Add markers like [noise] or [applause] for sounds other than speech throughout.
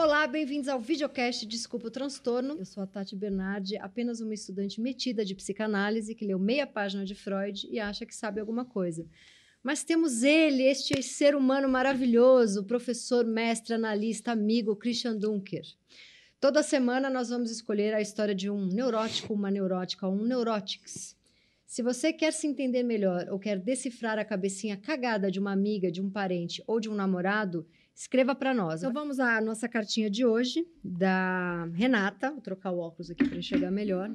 Olá, bem-vindos ao videocast Desculpa o Transtorno. Eu sou a Tati Bernardi, apenas uma estudante metida de psicanálise que leu meia página de Freud e acha que sabe alguma coisa. Mas temos ele, este ser humano maravilhoso, professor, mestre, analista, amigo Christian Dunker. Toda semana nós vamos escolher a história de um neurótico, uma neurótica, um neurótics. Se você quer se entender melhor ou quer decifrar a cabecinha cagada de uma amiga, de um parente ou de um namorado, escreva para nós. Então vamos à nossa cartinha de hoje, da Renata. Vou trocar o óculos aqui para enxergar melhor.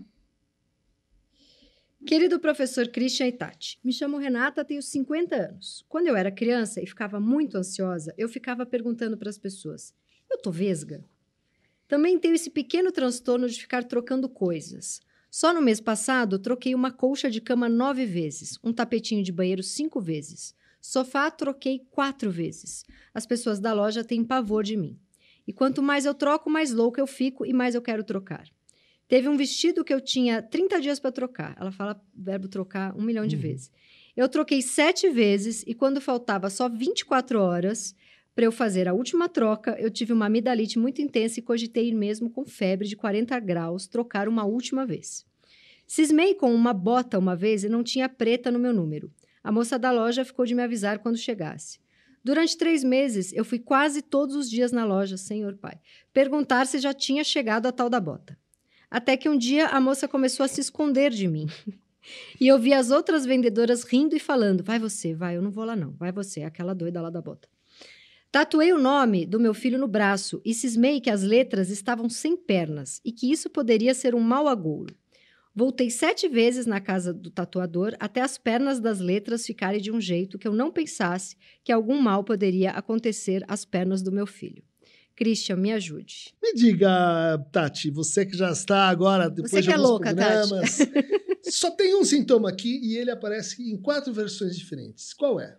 Querido professor Christian Itati, me chamo Renata, tenho 50 anos. Quando eu era criança e ficava muito ansiosa, eu ficava perguntando para as pessoas: eu tô vesga? Também tenho esse pequeno transtorno de ficar trocando coisas. Só no mês passado, troquei uma colcha de cama nove vezes, um tapetinho de banheiro cinco vezes. Sofá troquei quatro vezes. As pessoas da loja têm pavor de mim. E quanto mais eu troco, mais louca eu fico e mais eu quero trocar. Teve um vestido que eu tinha 30 dias para trocar. Ela fala verbo trocar um milhão de Uhum. vezes. Eu troquei sete vezes e quando faltava só 24 horas para eu fazer a última troca, eu tive uma amidalite muito intensa e cogitei ir mesmo com febre de 40 graus trocar uma última vez. Cismei com uma bota uma vez e não tinha preta no meu número. A moça da loja ficou de me avisar quando chegasse. Durante três meses, eu fui quase todos os dias na loja, senhor pai, perguntar se já tinha chegado a tal da bota. Até que um dia a moça começou a se esconder de mim. [laughs] E eu vi as outras vendedoras rindo e falando: vai você, vai, eu não vou lá não, vai você, aquela doida lá da bota. Tatuei o nome do meu filho no braço e cismei que as letras estavam sem pernas e que isso poderia ser um mau agouro. Voltei sete vezes na casa do tatuador até as pernas das letras ficarem de um jeito que eu não pensasse que algum mal poderia acontecer às pernas do meu filho. Christian, me ajude. Me diga, Tati, você que já está agora, depois Você de que é alguns louca, Tati. programas, [laughs] só tem um sintoma aqui e ele aparece em quatro versões diferentes. Qual é?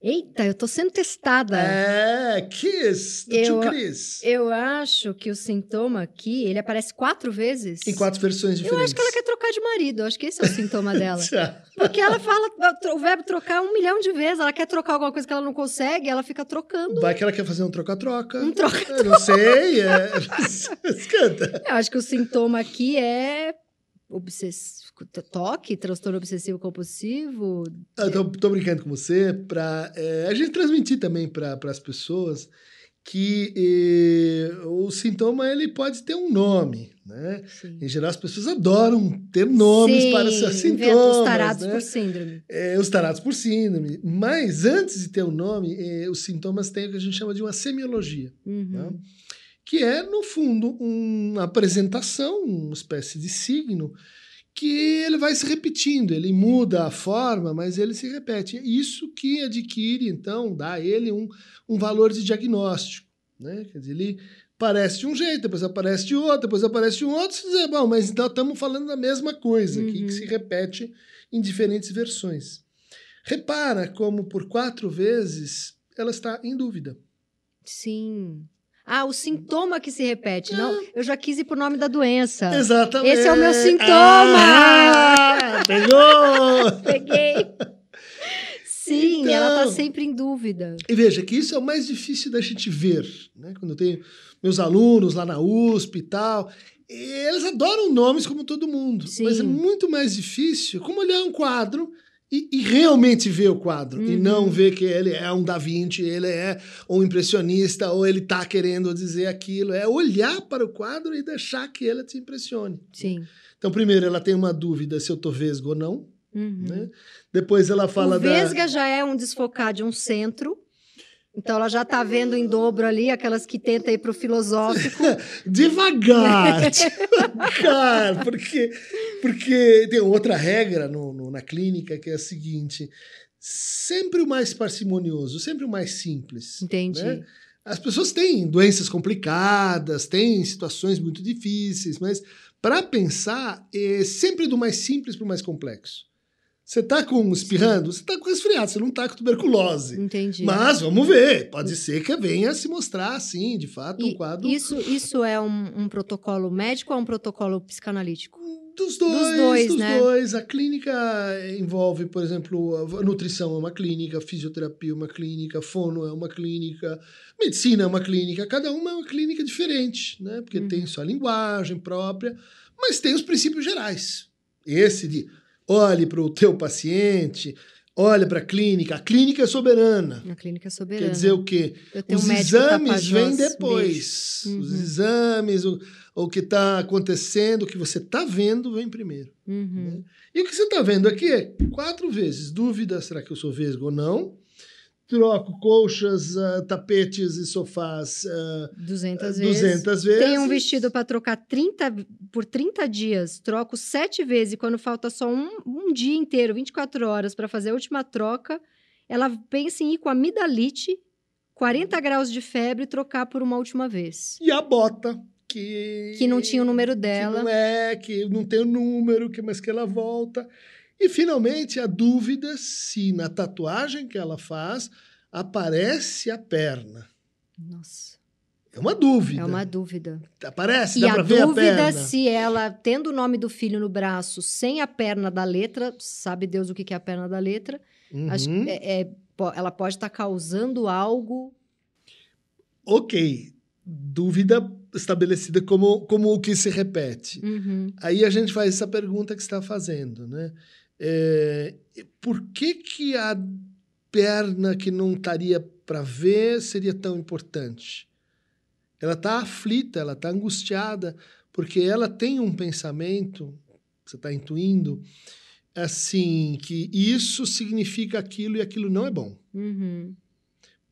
Eita, eu tô sendo testada. É, Kiss, do Eu- tio Chris. Eu acho que o sintoma aqui, ele aparece quatro vezes. Em quatro versões Eu diferentes. acho que ela quer trocar de marido. Eu acho que esse é o sintoma [laughs] dela. Porque ela fala o verbo trocar um milhão de vezes. Ela quer trocar alguma coisa que ela não consegue, ela fica trocando. Vai que ela quer fazer um troca-troca. Um troca. Eu não sei. É... [laughs] Escuta. Eu acho que o sintoma aqui é obsess... toque, transtorno obsessivo compulsivo. Eu tô, tô brincando com você para a gente transmitir também para as pessoas que eh, o sintoma ele pode ter um nome, né? Sim. Em geral, as pessoas adoram ter nomes Sim, para seus inventa sintomas. os tarados né? por síndrome. É, os tarados por síndrome. Mas antes de ter o nome, eh, os sintomas têm o que a gente chama de uma semiologia, Uhum. né? Que é, no fundo, uma apresentação, uma espécie de signo, que ele vai se repetindo, ele muda a forma, mas ele se repete. É isso que adquire, então, dá a ele um, um valor de diagnóstico. Né? Quer dizer, ele parece de um jeito, depois aparece de outro, depois aparece de um outro, você diz, bom, mas então estamos falando da mesma coisa, Uhum. que se repete em diferentes versões. Repara como por quatro vezes ela está em dúvida. Sim. Ah, o sintoma que se repete. Não, eu já quis ir pro nome da doença. Exatamente. Esse é o meu sintoma! Ah, pegou! Peguei. Sim, Então. ela tá sempre em dúvida. E veja que isso é o mais difícil da gente ver. Né? Quando eu tenho meus alunos lá na USP e tal, eles adoram nomes como todo mundo. Sim. Mas é muito mais difícil como olhar um quadro e, e realmente ver o quadro. E Uhum. não ver que ele é um Da Vinci, ele é um impressionista, ou ele está querendo dizer aquilo. É olhar para o quadro e deixar que ele te impressione. Sim. Então, primeiro, ela tem uma dúvida se eu tô vesgo ou não. Uhum. Né? Depois ela fala o da... vesga já é um desfocar de um centro. Então ela já tá vendo em dobro ali aquelas que tentam ir pro filosófico. [laughs] Devagar, [laughs] devagar, porque, porque tem outra regra no, no- na clínica que é a seguinte: sempre o mais parcimonioso, sempre o mais simples. Entendi. né? As pessoas têm doenças complicadas, têm situações muito difíceis, mas para pensar é sempre do mais simples para o mais complexo. Você tá com espirrando, você tá com resfriado, você não tá com tuberculose. Entendi. Mas vamos ver, pode ser que venha se mostrar assim, de fato, um E quadro Isso, isso é um, um protocolo médico ou é um protocolo psicanalítico? dos dois, dos dois, dois, né? A clínica envolve, por exemplo, a nutrição é uma clínica, fisioterapia é uma clínica, fono é uma clínica, medicina é uma clínica, cada uma é uma clínica diferente, né? Porque Uhum. tem sua linguagem própria, mas tem os princípios gerais. Esse de olhe para o teu paciente, olha para a clínica, a clínica é soberana. Na clínica soberana. Quer dizer o quê? Os um médico exames vêm depois. Uhum. Os exames, o, o que está acontecendo, o que você está vendo, vem primeiro. Uhum. E o que você está vendo aqui é quatro vezes. Dúvida, será que eu sou vesgo ou não? Troco colchas, ah, tapetes e sofás ah, 200 vezes. 200 vezes. Tem um vestido para trocar 30, por 30 dias, troco sete vezes. E quando falta só um, um dia inteiro, 24 horas, para fazer a última troca, ela pensa em ir com amidalite, 40 graus de febre, e trocar por uma última vez. E a bota, que... Que não tinha o número Que dela. não é, que não tem o número, que, mas que ela volta. E, finalmente, a dúvida se na tatuagem que ela faz aparece a perna. Nossa, É uma dúvida. é uma dúvida. Aparece, E dá a pra ver a dúvida perna. se ela, tendo o nome do filho no braço, sem a perna da letra, sabe Deus o que é a perna da letra, Uhum. que é- é- ela pode estar causando algo. Ok, dúvida estabelecida como, como o que se repete. Uhum. Aí a gente faz essa pergunta que você está fazendo, né? É, por que, que a perna que não estaria para ver seria tão importante? Ela está aflita, ela está angustiada, porque ela tem um pensamento, você está intuindo, assim, que isso significa aquilo e aquilo não é bom. Uhum.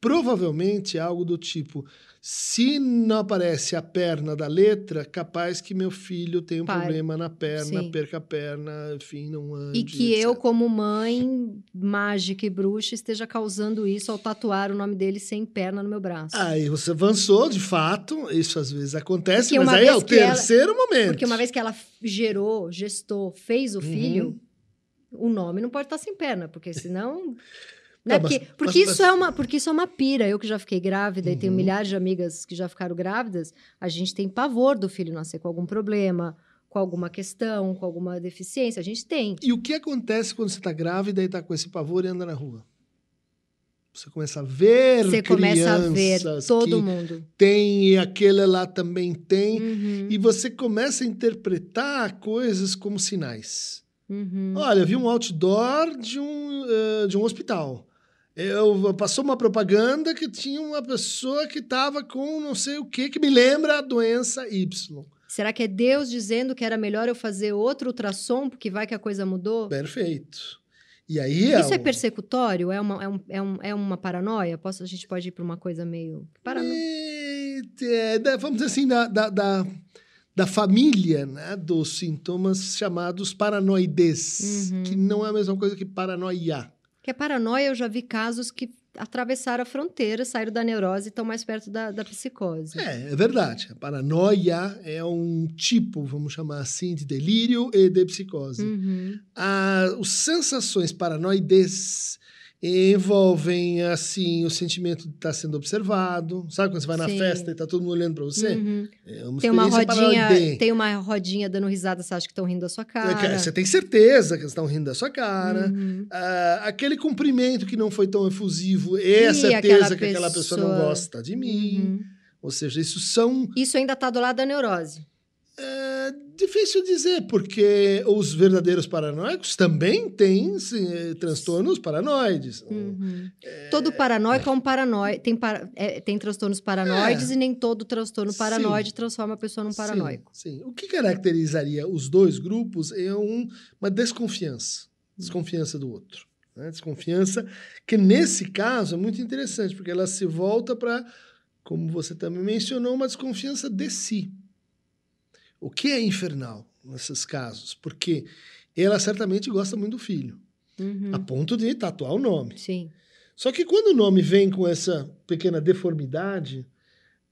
Provavelmente algo do tipo: se não aparece a perna da letra, capaz que meu filho tenha um Pare. problema na perna, Sim. perca a perna, enfim, não ande. E que etc. eu, como mãe mágica e bruxa, esteja causando isso ao tatuar o nome dele sem perna no meu braço. Aí você avançou, de fato, isso às vezes acontece, Porque mas aí é o que ela- terceiro momento. Porque uma vez que ela gerou, gestou, fez o Uhum. filho, o nome não pode estar sem perna, porque senão. Não, Né? mas- porque, porque, mas- isso mas- É uma, porque isso é uma pira. Eu que já fiquei grávida e tenho Uhum. milhares de amigas que já ficaram grávidas, a gente tem pavor do filho nascer com algum problema, com alguma questão, com alguma deficiência. A gente tem. E o que acontece quando você está grávida e está com esse pavor e anda na rua? Você começa a ver Você começa a ver todo mundo. tem e aquele lá também tem. Uhum, E você começa a interpretar coisas como sinais. uhum. Olha, eu vi um outdoor de um, eh, de um hospital. Eu, passou uma propaganda que tinha uma pessoa que estava com não sei o que, que me lembra a doença Y. Será que é Deus dizendo que era melhor eu fazer outro ultrassom, porque vai que a coisa mudou? Perfeito. E aí Isso é o- persecutório? É uma, é um- é um- é uma paranoia? Posso, a gente pode ir para uma coisa meio. Parano... É, é, da- vamos dizer assim, da, da, da, da família né, dos sintomas chamados paranoides, Uhum. que não é a mesma coisa que paranoia. Que a paranoia, eu já vi casos que atravessaram a fronteira, saíram da neurose e estão mais perto da, da psicose. É, é verdade. A paranoia é um tipo, vamos chamar assim, de delírio e de psicose. Uhum. Ah, as sensações paranoides envolvem, assim, o sentimento de estar sendo observado. Sabe quando você vai na Sim. festa e está todo mundo olhando para você? Uhum. É uma Tem uma rodinha, tem uma rodinha dando risada, você acha que estão rindo da sua É, cara. que Você tem certeza que eles estão rindo da sua cara. Uhum. Ah, aquele cumprimento que não foi tão efusivo é a Ih, certeza aquela que aquela pessoa não pessoa- gosta de mim. Uhum. Ou seja, isso são Isso ainda está do lado da neurose. É difícil dizer, porque os verdadeiros paranoicos também têm sim, eh, transtornos paranoides. Uhum. Todo paranoico é um paranoide. Tem, para- é, tem transtornos paranoides É. e nem todo transtorno Sim. paranoide transforma a pessoa num paranoico. Sim, sim. O que caracterizaria os dois grupos é um- uma desconfiança. Desconfiança do outro. né? Desconfiança que, nesse caso, é muito interessante, porque ela se volta para, como você também mencionou, uma desconfiança de si. O que é infernal nesses casos? Porque ela certamente gosta muito do filho, Uhum. a ponto de tatuar o nome. Sim. Só que quando o nome vem com essa pequena deformidade,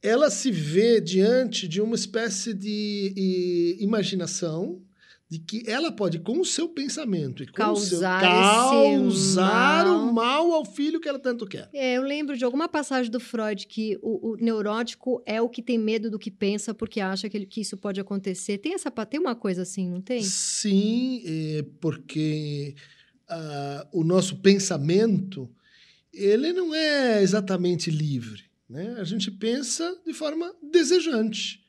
ela se vê diante de uma espécie de e, imaginação de que ela pode, com o seu pensamento e com Causar o seu causar mal. o mal ao filho que ela tanto quer. É, eu lembro de alguma passagem do Freud que o, o neurótico é o que tem medo do que pensa porque acha que, ele- que isso pode acontecer. Tem essa tem uma coisa assim, não tem? Sim, é, porque ah, o nosso pensamento ele não é exatamente livre. Né? A gente pensa de forma desejante.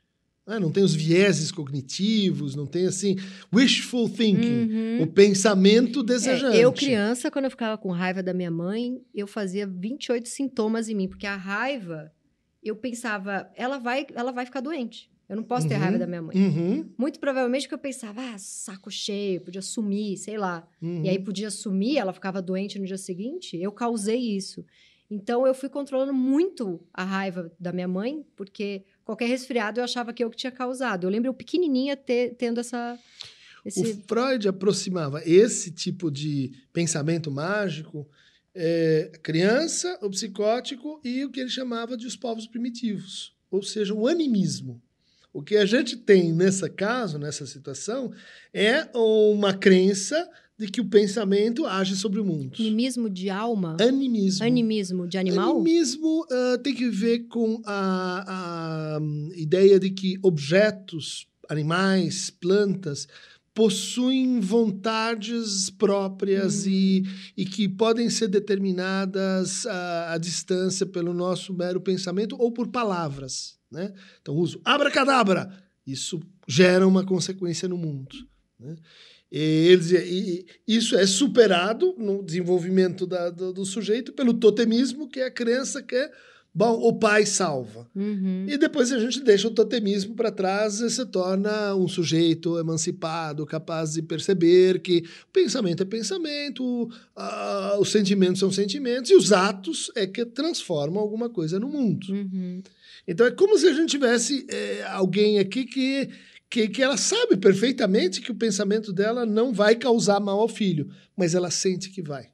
Né? Não tem os vieses cognitivos, não tem assim wishful thinking, Uhum. o pensamento É, desejante. eu, criança, quando eu ficava com raiva da minha mãe, eu fazia 28 sintomas em mim, porque a raiva, eu pensava, ela vai, ela vai ficar doente. Eu não posso ter Uhum. raiva da minha mãe. Uhum, Muito provavelmente porque eu pensava, ah, saco cheio, podia sumir, sei lá. uhum. E aí podia sumir, ela ficava doente no dia seguinte. Eu causei isso. Então eu fui controlando muito a raiva da minha mãe, porque qualquer resfriado eu achava que eu que tinha causado. Eu lembro eu pequenininha ter- tendo essa esse O Freud aproximava esse tipo de pensamento mágico, é, criança, o psicótico e o que ele chamava de os povos primitivos, ou seja, o animismo. O que a gente tem nessa caso, nessa situação, é uma crença de que o pensamento age sobre o mundo. animismo de alma, Animismo. animismo de animal. Animismo ah, tem que ver com a, a, hum, ideia de que objetos, animais, plantas, possuem vontades próprias Hum. e, e que podem ser determinadas à, à distância pelo nosso mero pensamento ou por palavras. Né? Então, uso abracadabra. Isso gera uma consequência no mundo. Né? E eles, e- isso é superado no desenvolvimento da- do, do sujeito pelo totemismo, que é a crença que é, bom, o pai salva. Uhum. E depois a gente deixa o totemismo para trás e se torna um sujeito emancipado, capaz de perceber que o pensamento é pensamento, ah, os sentimentos são sentimentos e os atos é que transformam alguma coisa no mundo. Uhum. Então é como se a gente tivesse é, alguém aqui que, que, que ela sabe perfeitamente que o pensamento dela não vai causar mal ao filho, mas ela sente que vai.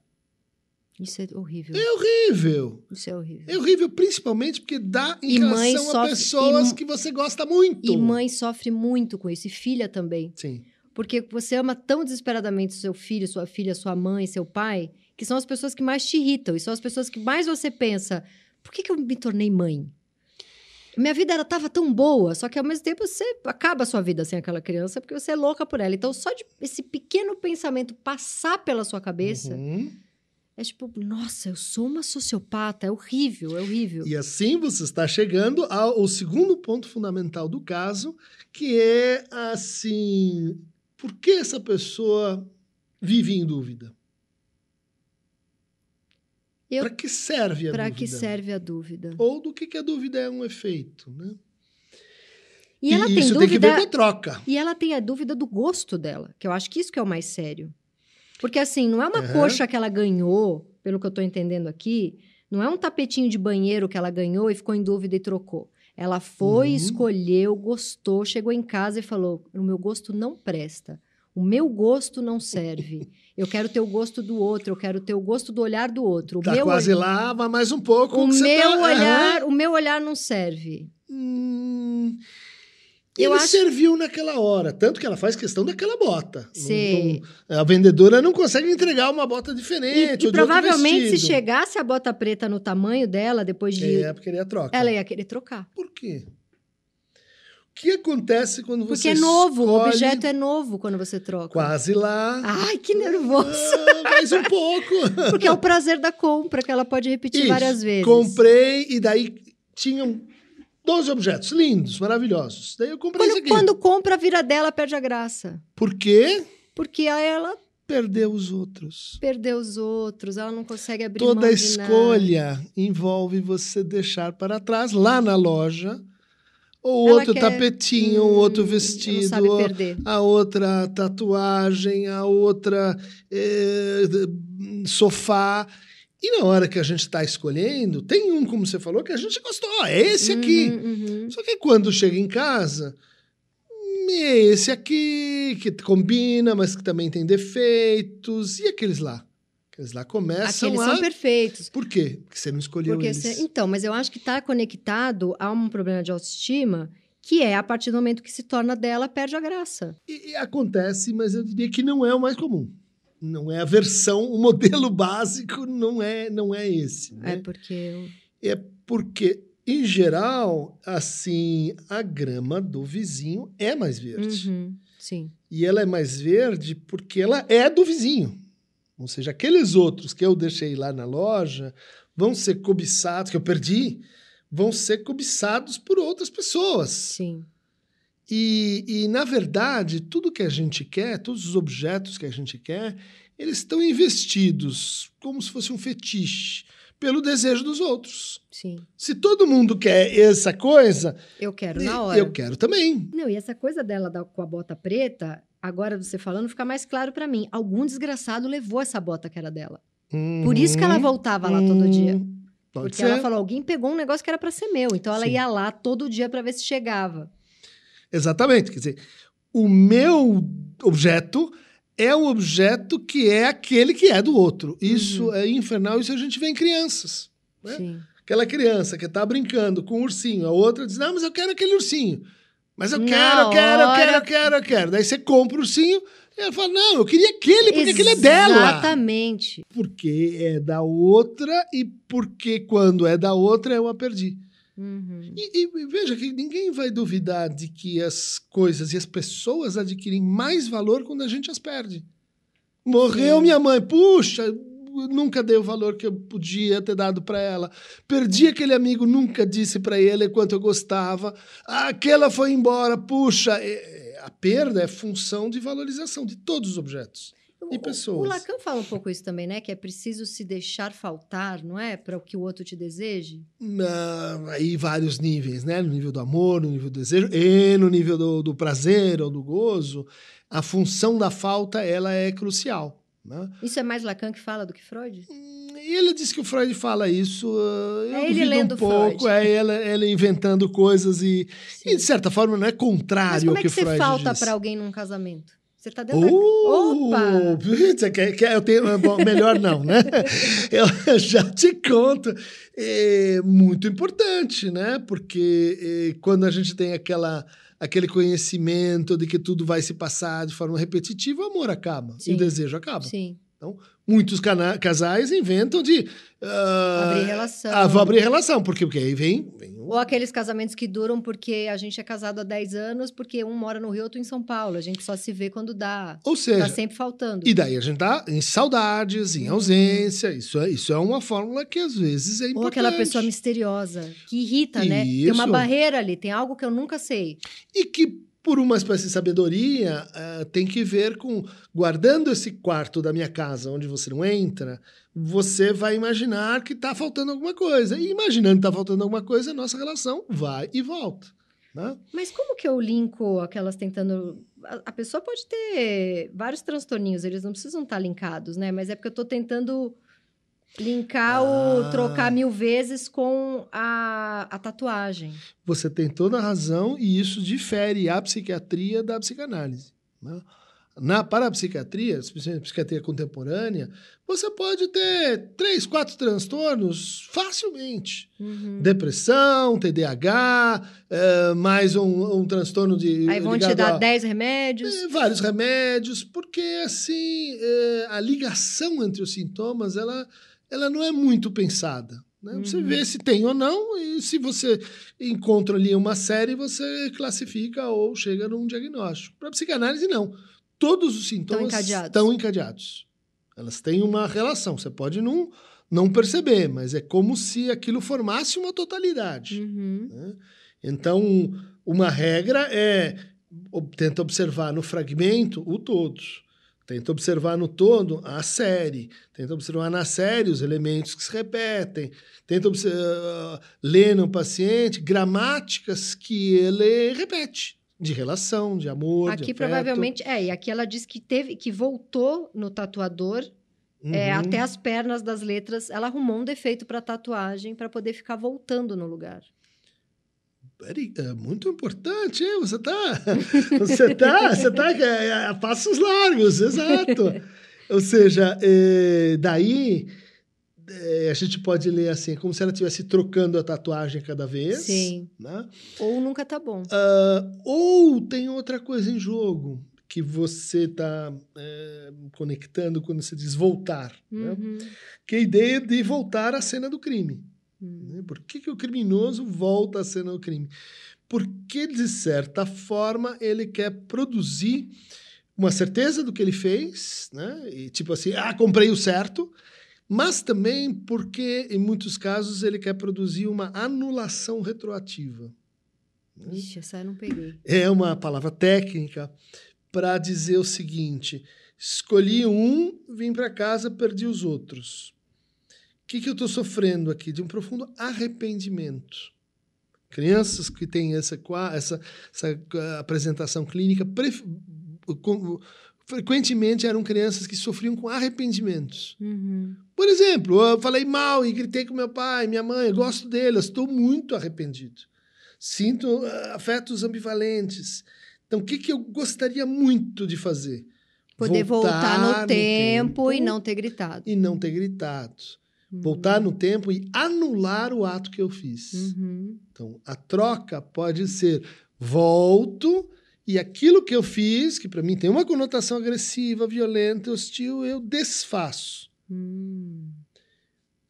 Isso é horrível. É horrível. Isso é horrível. É horrível, principalmente porque dá em E relação a sofre- pessoas e- que você gosta muito. E mãe sofre muito com isso, e filha também. Sim. Porque você ama tão desesperadamente seu filho, sua filha, sua mãe, seu pai, que são as pessoas que mais te irritam. E são as pessoas que mais você pensa: por que, que eu me tornei mãe? Minha vida era tava tão boa, só que ao mesmo tempo você acaba a sua vida sem aquela criança porque você é louca por ela. Então, só de esse pequeno pensamento passar pela sua cabeça, Uhum. é tipo, nossa, eu sou uma sociopata, é horrível, é horrível. E assim você está chegando ao, ao segundo ponto fundamental do caso, que é assim: por que essa pessoa vive em dúvida? Para que serve a Para dúvida? que serve a dúvida? Ou do que, que a dúvida é um efeito, né? E ela tem isso tem que dúvida. ver com a troca. E ela tem a dúvida do gosto dela, que eu acho que isso que é o mais sério. Porque assim, não é uma Aham. coxa que ela ganhou, pelo que eu tô entendendo aqui, não é um tapetinho de banheiro que ela ganhou e ficou em dúvida e trocou. Ela foi, Uhum. escolheu, gostou, chegou em casa e falou: "O meu gosto não presta. O meu gosto não serve. Eu quero ter o gosto do outro, eu quero ter o gosto do olhar do outro. O Tá meu quase olhar- lá, vai mais um pouco. o meu tá- olhar, o meu olhar não serve. Hum, Eu ele acho- serviu naquela hora, tanto que ela faz questão daquela bota. Não- Sei. não- a vendedora não consegue entregar uma bota diferente. E, e provavelmente, se chegasse a bota preta no tamanho dela, depois de. É, porque ele a troca. Ela ia querer trocar. Por quê? O que acontece quando você Porque é novo, o escolhe- objeto é novo quando você troca. Quase lá. Ai, que nervoso! Ah, mais um pouco. [laughs] Porque é o prazer da compra, que ela pode repetir Isso. várias vezes. Comprei e daí tinham 12 objetos lindos, maravilhosos. Daí eu comprei esse Quando, aqui. quando compra, a vira dela, perde a graça. Por quê? Porque aí ela Perdeu os outros. perdeu os outros, ela não consegue abrir Toda escolha envolve você deixar para trás, lá na loja, o Ela outro quer- tapetinho, o Hum, outro vestido, a- outra tatuagem, a outra eh, sofá. E na hora que a gente está escolhendo, tem um, como você falou, que a gente gostou. É esse aqui. Uhum, uhum. Só que quando chega em casa, hum, é esse aqui, que combina, mas que também tem defeitos. E aqueles lá? Eles lá começam Aqueles a... são perfeitos. Por quê? Porque você não escolheu Porque eles. você- então, mas eu acho que está conectado a um problema de autoestima que é a partir do momento que se torna dela, perde a graça. E, e acontece, mas eu diria que não é o mais comum. Não é a versão, o modelo [laughs] básico não é, não é esse. É Né? porque eu... É porque, em geral, assim, a grama do vizinho é mais verde. Uhum, sim. E ela é mais verde porque ela é do vizinho. Ou seja, aqueles outros que eu deixei lá na loja vão ser cobiçados, que eu perdi, vão ser cobiçados por outras pessoas. Sim. E, e, na verdade, tudo que a gente quer, todos os objetos que a gente quer, eles estão investidos como se fosse um fetiche pelo desejo dos outros. Sim. Se todo mundo quer essa coisa, Eu quero na hora. eu quero também. Não, e essa coisa dela da- com a bota preta, agora você falando, fica mais claro pra mim. Algum desgraçado levou essa bota que era dela. Por isso que ela Uhum. voltava lá todo dia. Hum, Pode Porque ser. ela falou, alguém pegou um negócio que era pra ser meu. Então ela Sim. ia lá todo dia pra ver se chegava. Exatamente. Quer dizer, o meu objeto é o objeto que é aquele que é do outro. Isso Uhum. é infernal, isso a gente vê em crianças. Né? Aquela criança que tá brincando com o ursinho, a outra diz: Não, mas eu quero aquele ursinho. Mas eu Na quero, eu quero, eu quero, eu quero, eu quero. Daí você compra o ursinho e ela fala: Não, eu queria aquele, porque aquele é dela. Exatamente. Porque é da outra e porque quando é da outra eu a perdi. Uhum. E, e veja que ninguém vai duvidar de que as coisas e as pessoas adquirem mais valor quando a gente as perde. Morreu Sim. minha mãe, puxa, nunca dei o valor que eu podia ter dado para ela. Perdi aquele amigo, nunca disse para ele quanto eu gostava. Aquela foi embora, puxa. é- a perda é função de valorização de todos os objetos. E pessoas. O Lacan fala um pouco isso também, né? Que é preciso se deixar faltar, não é? Para o que o outro te deseje. Aí vários níveis, né? No nível do amor, no nível do desejo e no nível do, do prazer ou do gozo, a função da falta ela é crucial. Né? Isso é mais Lacan que fala do que Freud? Hum, E ele diz que o Freud fala isso, eu É ele lendo um pouco, Freud. é ele, ele inventando coisas e, e, de certa forma, não é Mas contrário como ao é que, que você Freud falta diz. para alguém num casamento? Você tá dentro da... Uh, Opa! quer- quer- eu tenho, bom, melhor não, né? [laughs] Eu já te conto. É muito importante, né? Porque é, quando a gente tem aquela, aquele conhecimento de que tudo vai se passar de forma repetitiva, o amor acaba, Sim. o desejo acaba. Sim. Muitos cana- casais inventam de ah, Abrir relação. ah, vou abrir relação, porque, porque aí vem, vem Ou aqueles casamentos que duram porque a gente é casado há 10 anos, porque um mora no Rio, outro em São Paulo. A gente só se vê quando dá. Ou Tá seja, sempre faltando. E daí a gente tá em saudades, em Uhum. ausência. Isso é, isso é uma fórmula que às vezes é importante. Ou aquela pessoa misteriosa, que irrita, né? Tem uma Isso. barreira ali, tem algo que eu nunca sei. E que, por uma espécie de sabedoria, eh, tem que ver com guardando esse quarto da minha casa onde você não entra, você vai imaginar que está faltando alguma coisa. E imaginando que está faltando alguma coisa, a nossa relação vai e volta. Né? Mas como que eu linko aquelas tentando. A, a pessoa pode ter vários transtorninhos, eles não precisam estar linkados, né? Mas é porque eu tô tentando linkar o Ah. trocar mil vezes com a, a tatuagem. Você tem toda a razão e isso difere a psiquiatria da psicanálise. né? Na parapsiquiatria, especialmente psiquiatria contemporânea, você pode ter três, quatro transtornos facilmente. Uhum. Depressão, TDAH, eh, mais um, um transtorno de. Aí vão te dar a- 10 remédios. eh, vários remédios, porque assim eh, a ligação entre os sintomas ela, ela não é muito pensada. Né? Você Uhum. vê se tem ou não, e se você encontra ali uma série, você classifica ou chega num diagnóstico. Para psicanálise, não. Todos os sintomas encadeados. estão encadeados. Elas têm uma relação. Você pode não, não perceber, mas é como se aquilo formasse uma totalidade. Uhum. né? Então, uma regra é tenta observar no fragmento o todo. Tenta observar no todo a série. Tenta observar na série os elementos que se repetem. Tenta ah, ler no paciente gramáticas que ele repete. De relação, de amor, de Aqui afeto. provavelmente. É, e aqui ela disse que teve que voltou no tatuador é, Uhum. até as pernas das letras. Ela arrumou um defeito para tatuagem para poder ficar voltando no lugar. É muito importante, hein? Você tá, [laughs] você tá, você tá é, a passos largos, exato. Ou seja, é, daí é, a gente pode ler assim, como se ela estivesse trocando a tatuagem cada vez. Sim. Né? Ou nunca tá bom. Uh, ou tem outra coisa em jogo que você está é, conectando quando você diz voltar. Né? Uhum. Que é a ideia de voltar à cena do crime. Né? Por que, que o criminoso volta à cena do crime? Porque, de certa forma, ele quer produzir uma certeza do que ele fez, né? E tipo assim, ah, comprei o certo, mas também porque, em muitos casos, ele quer produzir uma anulação retroativa. Ixi, essa eu não peguei. É uma palavra técnica para dizer o seguinte: escolhi um, vim para casa, perdi os outros. O que, que eu estou sofrendo aqui? De um profundo arrependimento. Crianças que têm essa, essa, essa apresentação clínica frequentemente eram crianças que sofriam com arrependimentos. Uhum. Por exemplo, eu falei mal e gritei com meu pai, minha mãe, eu gosto delas, estou muito arrependido. Sinto uh, afetos ambivalentes. Então, o que, que eu gostaria muito de fazer? Poder voltar, voltar no, no tempo, tempo, e não ter gritado. E não ter gritado. Uhum. Voltar no tempo e anular o ato que eu fiz. Uhum. Então, a troca pode ser volto e aquilo que eu fiz, que para mim tem uma conotação agressiva, violenta, hostil, eu desfaço. Hum.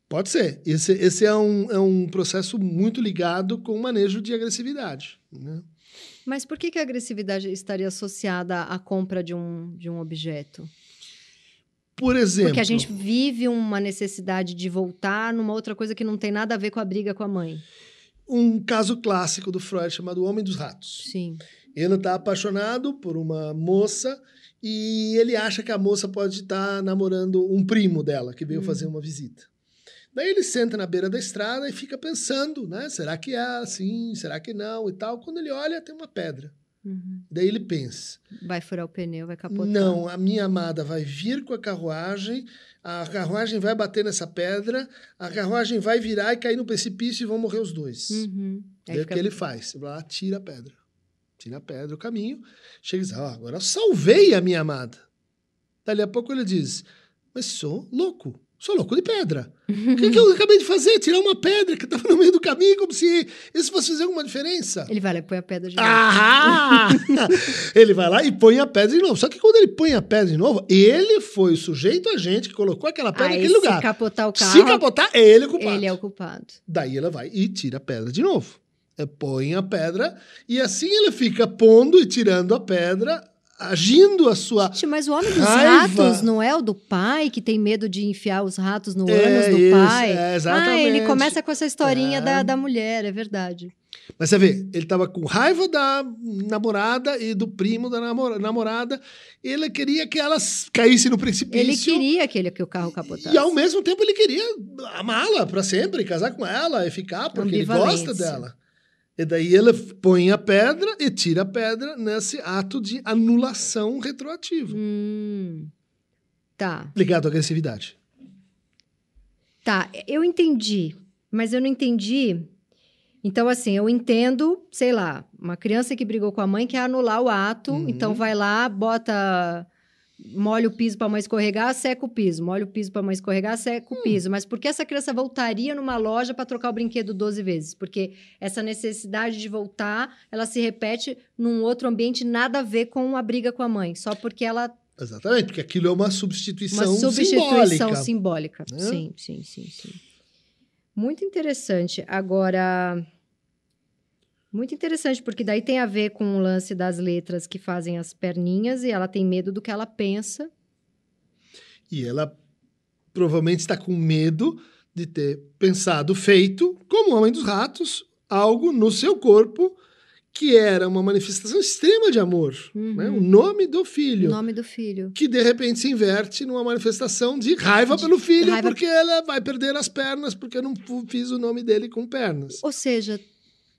Pode ser. Esse, esse é, um, é um processo muito ligado com o manejo de agressividade. Né? Mas por que, que a agressividade estaria associada à compra de um, de um objeto? Por exemplo. Porque a gente vive uma necessidade de voltar numa outra coisa que não tem nada a ver com a briga com a mãe. Um caso clássico do Freud chamado Homem dos Ratos. Sim. Ele está apaixonado por uma moça e ele acha que a moça pode estar tá namorando um primo dela que veio hum. fazer uma visita. Daí ele senta na beira da estrada e fica pensando, né? Será que é assim? Será que não? E tal. Quando ele olha, tem uma pedra. Uhum. Daí ele pensa: vai furar o pneu, vai capotar. Não, a minha amada vai vir com a carruagem, a carruagem vai bater nessa pedra, a carruagem vai virar e cair no precipício e vão morrer os dois. Uhum. Daí o que ele faz? Ele vai lá, tira a pedra tira a pedra do caminho, chega e diz: ah, agora salvei a minha amada. Dali a pouco ele diz: Mas sou louco, sou louco de pedra. O que, que, eu acabei de fazer? Tirar uma pedra que estava no meio do caminho, como se isso fosse fazer alguma diferença. Ele vai lá e põe a pedra de novo. Ah! [laughs] ele vai lá e põe a pedra de novo. Só que quando ele põe a pedra de novo, ele foi o sujeito a gente que colocou aquela pedra Aí, naquele lugar. Se capotar o carro. Se capotar, é ele o culpado. Ele é o culpado. Daí ela vai e tira a pedra de novo. Põe a pedra e assim ele fica pondo e tirando a pedra, agindo a sua. Gente, mas o homem dos raiva. ratos não é o do pai que tem medo de enfiar os ratos no é ânus do isso, pai? É, exatamente. Ah, ele começa com essa historinha é. da, da mulher, é verdade. Mas você vê, ele estava com raiva da namorada e do primo da namorada. Ele queria que elas caíssem no precipício. Ele queria que, ele, que o carro capotasse. E ao mesmo tempo ele queria amá-la para sempre, casar com ela e ficar, porque ele gosta dela. E daí ele põe a pedra e tira a pedra nesse ato de anulação retroativa. Hum, tá. Ligado à agressividade. Tá, eu entendi, mas eu não entendi. Então, assim, eu entendo, sei lá, uma criança que brigou com a mãe quer anular o ato, Uhum. então vai lá, bota molha o piso para a mãe escorregar, seca o piso. Molha o piso para a mãe escorregar, seca o Hum. piso. Mas por que essa criança voltaria numa loja para trocar o brinquedo 12 vezes? Porque essa necessidade de voltar, ela se repete num outro ambiente nada a ver com a briga com a mãe, só porque ela Exatamente, porque aquilo é uma substituição, uma substituição simbólica. simbólica. Né? Sim, sim, sim, sim. Muito interessante. Agora, muito interessante, porque daí tem a ver com o lance das letras que fazem as perninhas e ela tem medo do que ela pensa. E ela provavelmente está com medo de ter pensado, feito, como Homem dos Ratos, algo no seu corpo que era uma manifestação extrema de amor. Uhum. Né? O nome do O filho. nome do filho. Que de repente se inverte numa manifestação de raiva pelo filho, raiva- porque ela vai perder as pernas, porque eu não fiz o nome dele com pernas. Ou seja,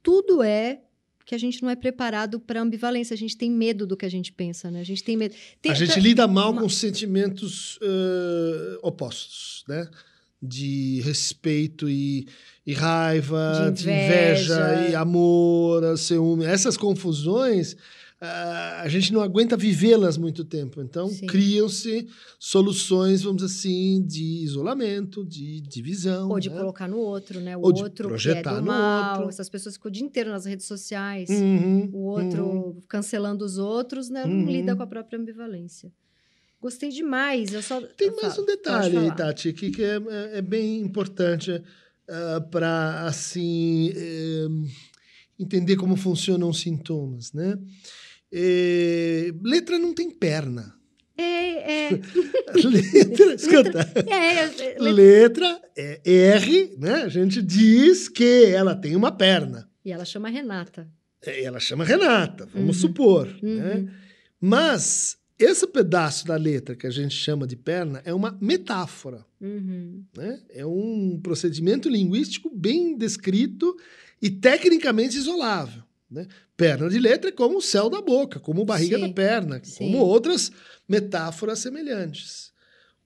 tudo é que a gente não é preparado para ambivalência. A gente tem medo do que a gente pensa, né? A gente tem medo. Tem- a gente lida mal uma- com sentimentos eh, opostos, né? De respeito e, e raiva, De de inveja, inveja. e amor, ciúme. Essas confusões a gente não aguenta vivê-las muito tempo. Então, criam-se soluções, vamos assim, de isolamento, de divisão. Ou de né? colocar no outro, né? O Ou de outro projetar que é do no mal. outro. Essas pessoas ficam o dia inteiro nas redes sociais. Uhum, O outro uhum. cancelando os outros, né? Não Uhum. lida com a própria ambivalência. Gostei demais. Eu só. Tem eu mais falo, um detalhe aí. Tati, que é, é- é bem importante para, assim, eh, entender como funcionam os sintomas, né? Eh, letra não tem perna. É, é. [laughs] [laughs] letra, escuta. É, é, é, Letra é R, né? A gente diz que ela tem uma perna. E ela chama Renata. Eh, Ela chama Renata, vamos Uhum. supor. Uhum. Né? Mas esse pedaço da letra que a gente chama de perna é uma metáfora. Uhum. né? É um procedimento linguístico bem descrito e tecnicamente isolável. Né? Perna de letra é como o céu da boca, como barriga Sim. da perna, Sim. como outras metáforas semelhantes.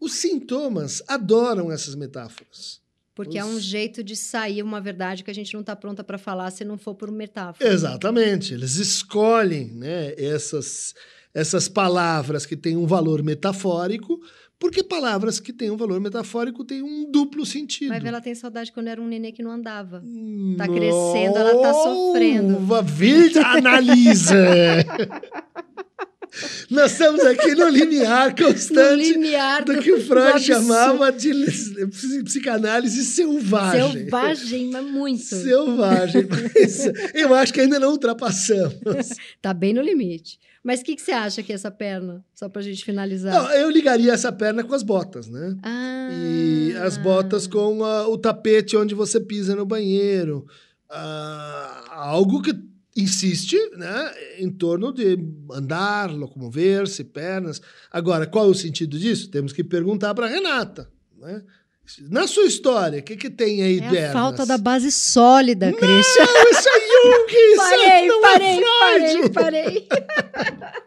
Os sintomas adoram essas metáforas. Porque é Os- um jeito de sair uma verdade que a gente não está pronta para falar se não for por metáfora. Exatamente. Eles escolhem né, essas, essas palavras que têm um valor metafórico, porque palavras que têm um valor metafórico têm um duplo sentido. Vai ver, ela tem saudade quando era um nenê que não andava. Tá crescendo, ela tá sofrendo. Wild Analyse. Nós estamos aqui no limiar No constante limiar do que o Freud do chamava de lis- psicanálise selvagem. Selvagem, mas muito. Selvagem. Mas eu acho que ainda não ultrapassamos. [laughs] Tá bem no limite. Mas o que, que você acha que é essa perna? Só pra gente finalizar. Não, eu ligaria essa perna com as botas, né? Ah. E as botas com a- o tapete onde você pisa no banheiro. Ah, algo que insiste né, em torno de andar, locomover-se, pernas. Agora, qual é o sentido disso? Temos que perguntar para Renata. Né? Na sua história, o que, que tem aí É pernas? a falta da base sólida, Christian. Não, isso é Isso Parei, não parei, é parei, parei. [laughs]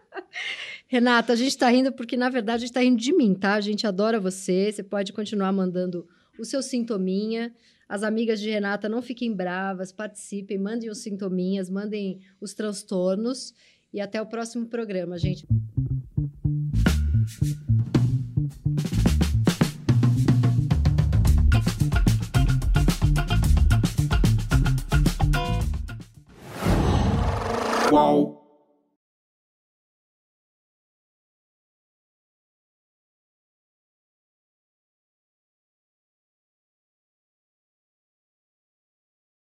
Renata, a gente tá rindo porque, na verdade, a gente tá rindo de mim, tá? A gente adora você. Você pode continuar mandando o seu sintominha. As amigas de Renata, não fiquem bravas, participem, mandem os sintominhas, mandem os transtornos. E até o próximo programa, gente. Qual?